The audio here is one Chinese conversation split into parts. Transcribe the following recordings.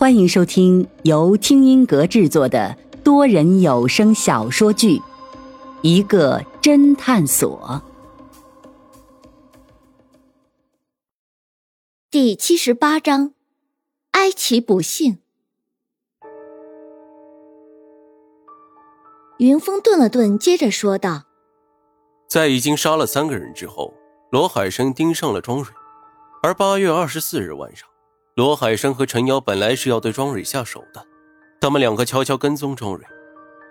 欢迎收听由听音阁制作的多人有声小说剧《一个侦探所》第七十八章：哀其不幸。云峰顿了顿，接着说道：“在已经杀了三个人之后，罗海生盯上了庄蕊，而八月二十四日晚上。”罗海生和陈瑶本来是要对庄蕊下手的，他们两个悄悄跟踪庄蕊，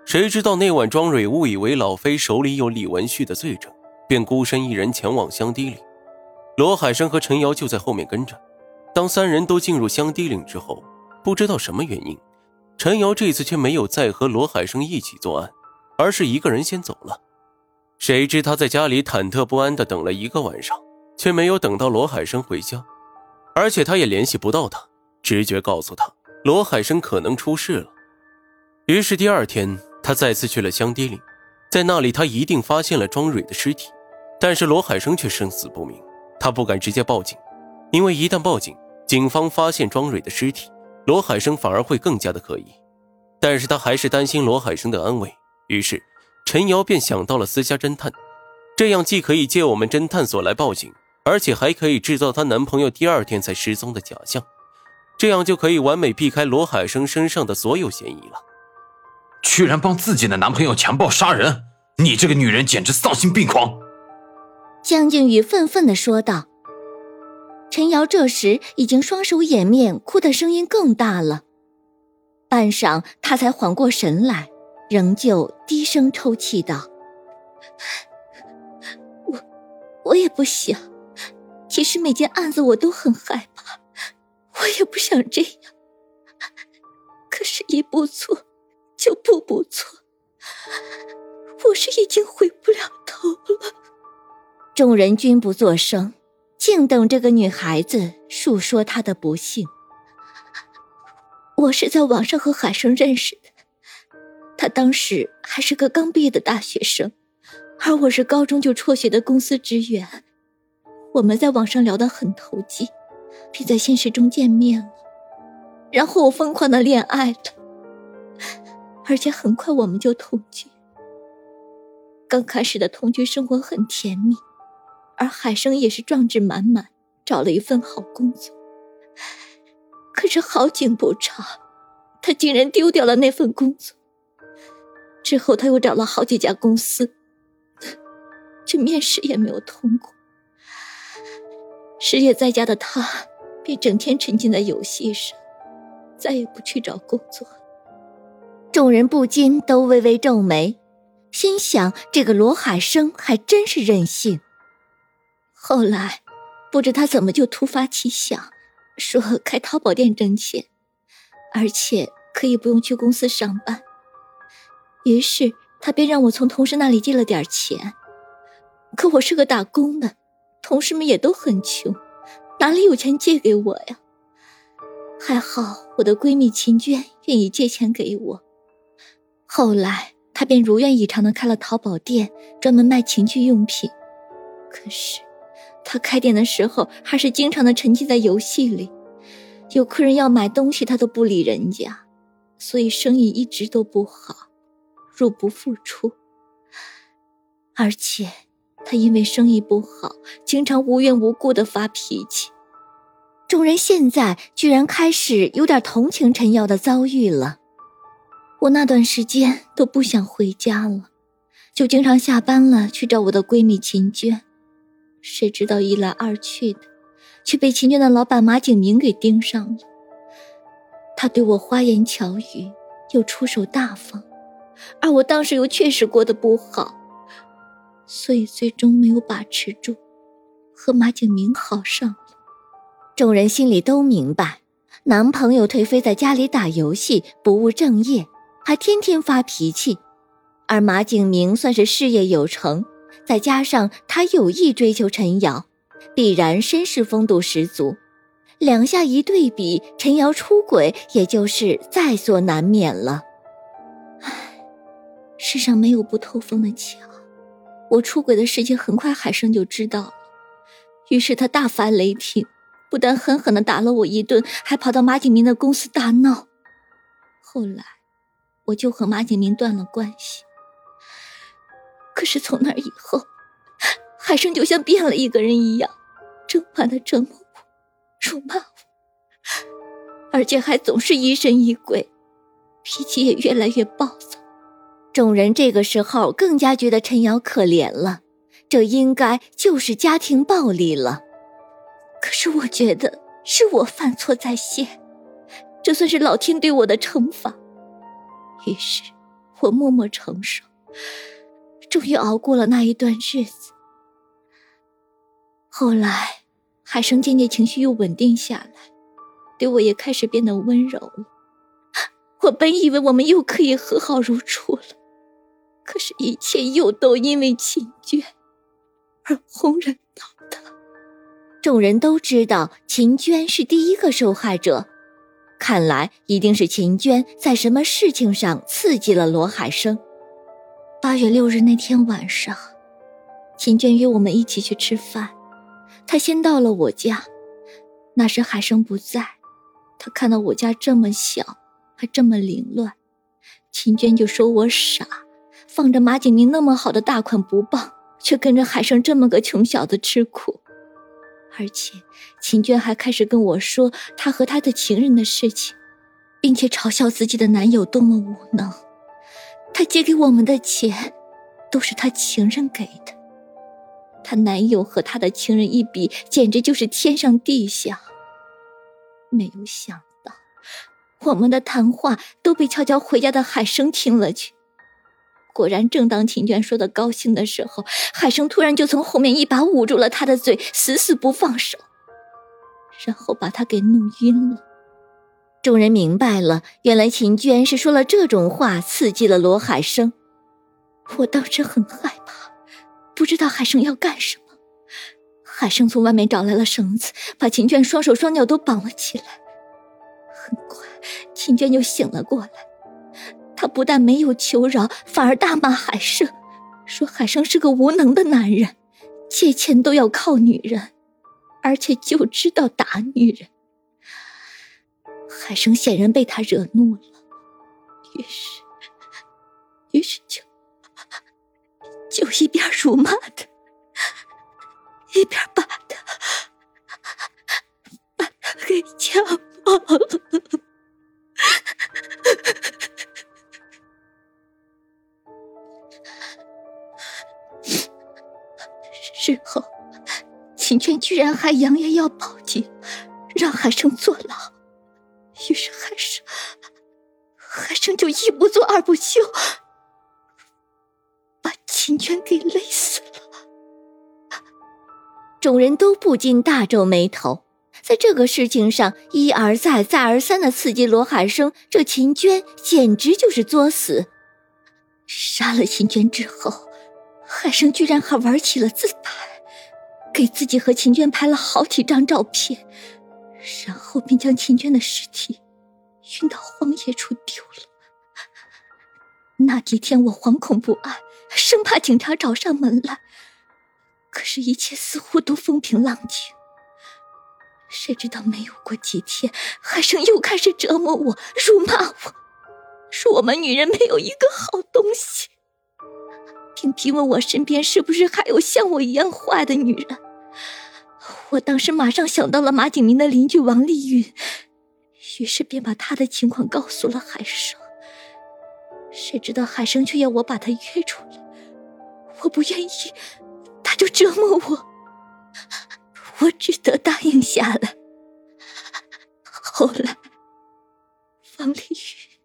谁知道那晚庄蕊误以为老飞手里有李文旭的罪证，便孤身一人前往香堤岭。罗海生和陈瑶就在后面跟着。当三人都进入香堤岭之后，不知道什么原因，陈瑶这次却没有再和罗海生一起作案，而是一个人先走了。谁知他在家里忐忑不安地等了一个晚上，却没有等到罗海生回家。而且他也联系不到他，直觉告诉他罗海生可能出事了。于是第二天，他再次去了香堤岭，在那里他一定发现了庄蕊的尸体，但是罗海生却生死不明。他不敢直接报警，因为一旦报警，警方发现庄蕊的尸体，罗海生反而会更加的可疑。但是他还是担心罗海生的安危，于是陈瑶便想到了私家侦探，这样既可以借我们侦探所来报警。而且还可以制造她男朋友第二天才失踪的假象，这样就可以完美避开罗海生身上的所有嫌疑了。居然帮自己的男朋友强暴杀人，你这个女人简直丧心病狂！江靖宇愤愤地说道。陈瑶这时已经双手掩面，哭的声音更大了。半晌，她才缓过神来，仍旧低声抽泣道：“我，我也不想。”其实每件案子我都很害怕，我也不想这样。可是，一步错就步步错，我是已经回不了头了。众人均不作声，静等这个女孩子述说她的不幸。我是在网上和海生认识的，他当时还是个刚毕业的大学生，而我是高中就辍学的公司职员。我们在网上聊得很投机，并在现实中见面了，然后我疯狂的恋爱了，而且很快我们就同居。刚开始的同居生活很甜蜜，而海生也是壮志满满，找了一份好工作。可是好景不长，他竟然丢掉了那份工作。之后他又找了好几家公司，却面试也没有通过。失业在家的他，便整天沉浸在游戏上，再也不去找工作。众人不禁都微微皱眉，心想：这个罗海生还真是任性。后来，不知他怎么就突发奇想，说开淘宝店挣钱，而且可以不用去公司上班。于是他便让我从同事那里借了点钱。可我是个打工的。同事们也都很穷，哪里有钱借给我呀？还好我的闺蜜秦娟愿意借钱给我。后来她便如愿以偿的开了淘宝店，专门卖情趣用品。可是她开店的时候还是经常的沉浸在游戏里，有客人要买东西她都不理人家，所以生意一直都不好，入不敷出。而且。他因为生意不好，经常无缘无故的发脾气。众人现在居然开始有点同情陈瑶的遭遇了。我那段时间都不想回家了，就经常下班了去找我的闺蜜秦娟。谁知道一来二去的，却被秦娟的老板马景明给盯上了。他对我花言巧语，又出手大方，而我当时又确实过得不好。所以最终没有把持住，和马景明好上了。众人心里都明白，男朋友颓废在家里打游戏，不务正业，还天天发脾气；而马景明算是事业有成，再加上他有意追求陈瑶，必然绅士风度十足。两下一对比，陈瑶出轨也就是在所难免了。唉，世上没有不透风的墙。我出轨的事情很快海生就知道了，于是他大发雷霆，不但狠狠的打了我一顿，还跑到马景明的公司大闹。后来，我就和马景明断了关系。可是从那以后，海生就像变了一个人一样，整晚的折磨我，辱骂我，而且还总是疑神疑鬼，脾气也越来越暴。众人这个时候更加觉得陈瑶可怜了，这应该就是家庭暴力了。可是我觉得是我犯错在先，这算是老天对我的惩罚。于是，我默默承受，终于熬过了那一段日子。后来，海生渐渐情绪又稳定下来，对我也开始变得温柔了。我本以为我们又可以和好如初了，可是，一切又都因为秦娟而轰然倒塌。众人都知道秦娟是第一个受害者，看来一定是秦娟在什么事情上刺激了罗海生。八月六日那天晚上，秦娟约我们一起去吃饭，她先到了我家。那时海生不在，她看到我家这么小，还这么凌乱，秦娟就说我傻，放着马景明那么好的大款不傍，却跟着海生这么个穷小子吃苦。而且，秦娟还开始跟我说她和她的情人的事情，并且嘲笑自己的男友多么无能。她借给我们的钱，都是她情人给的。她男友和她的情人一比，简直就是天上地下。没有想到，我们的谈话都被悄悄回家的海生听了去。果然，正当秦娟说的高兴的时候，海生突然就从后面一把捂住了她的嘴，死死不放手，然后把他给弄晕了。众人明白了，原来秦娟是说了这种话，刺激了罗海生。我当时很害怕，不知道海生要干什么。海生从外面找来了绳子，把秦娟双手双脚都绑了起来。很快，秦娟就醒了过来。他不但没有求饶，反而大骂海生，说海生是个无能的男人，借钱都要靠女人，而且就知道打女人。海生显然被他惹怒了，于是，于是就就一边辱骂他，一边把他把他给强暴了。秦娟居然还扬言要报警，让海生坐牢。于是海生，海生就一不做二不休，把秦娟给勒死了。众人都不禁大皱眉头，在这个事情上一而再、再而三的刺激罗海生，这秦娟简直就是作死。杀了秦娟之后。海生居然还玩起了自拍，给自己和秦娟拍了好几张照片，然后便将秦娟的尸体运到荒野处丢了。那几天我惶恐不安，生怕警察找上门来。可是，一切似乎都风平浪静。谁知道没有过几天，海生又开始折磨我，辱骂我，说我们女人没有一个好东西。并逼问我身边是不是还有像我一样坏的女人。我当时马上想到了马景明的邻居王丽云，于是便把她的情况告诉了海生。谁知道海生却要我把她约出来，我不愿意，他就折磨我，我只得答应下来。后来，王丽云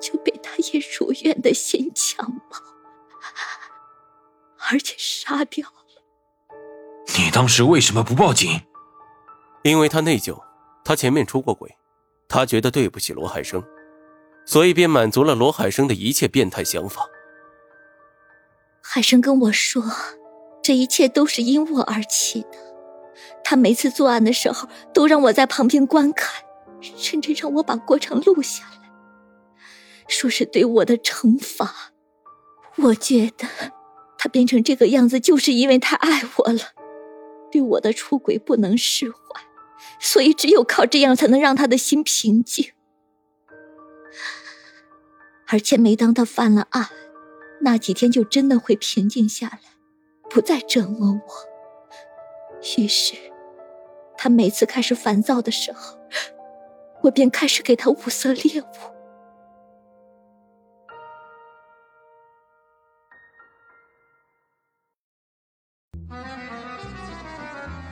就被他也如愿的先强暴。而且杀掉了。你当时为什么不报警？因为他内疚，他前面出过轨，他觉得对不起罗海生，所以便满足了罗海生的一切变态想法。海生跟我说，这一切都是因我而起的。他每次作案的时候，都让我在旁边观看，甚至让我把过程录下来，说是对我的惩罚。我觉得。他变成这个样子，就是因为他爱我了。对我的出轨不能释怀，所以只有靠这样才能让他的心平静。而且每当他犯了案，那几天就真的会平静下来，不再折磨我。于是，他每次开始烦躁的时候，我便开始给他物色猎物。